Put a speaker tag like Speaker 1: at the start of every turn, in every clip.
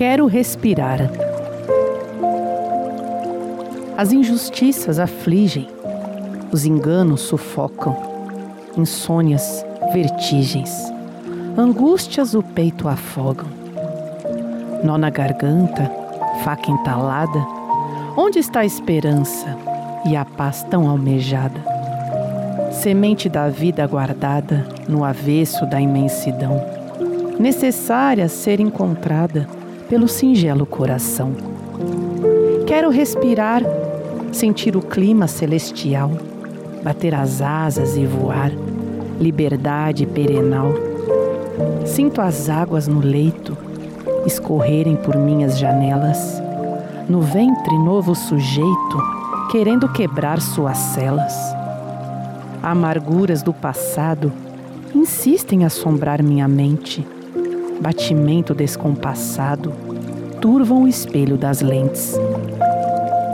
Speaker 1: Quero respirar. As injustiças afligem, os enganos sufocam, insônias, vertigens, angústias o peito afogam. Nó na garganta, faca entalada, onde está a esperança e a paz tão almejada? Semente da vida guardada no avesso da imensidão, necessária ser encontrada pelo singelo coração. Quero respirar sentir o clima celestial, bater as asas e voar, liberdade perenal. Sinto as águas no leito escorrerem por minhas janelas, no ventre novo sujeito querendo quebrar suas celas. Amarguras do passado insistem em assombrar minha mente, batimento descompassado turvam o espelho das lentes.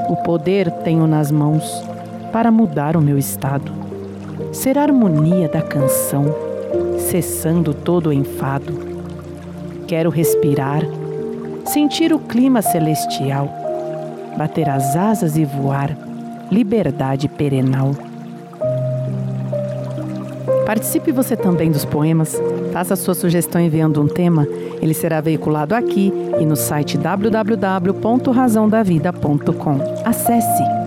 Speaker 1: O poder tenho nas mãos para mudar o meu estado, ser a harmonia da canção, cessando todo o enfado. Quero respirar, sentir o clima celestial, bater as asas e voar, liberdade perenal. Participe você também dos poemas. Faça sua sugestão enviando um tema. Ele será veiculado aqui e no site www.razãodavida.com. Acesse!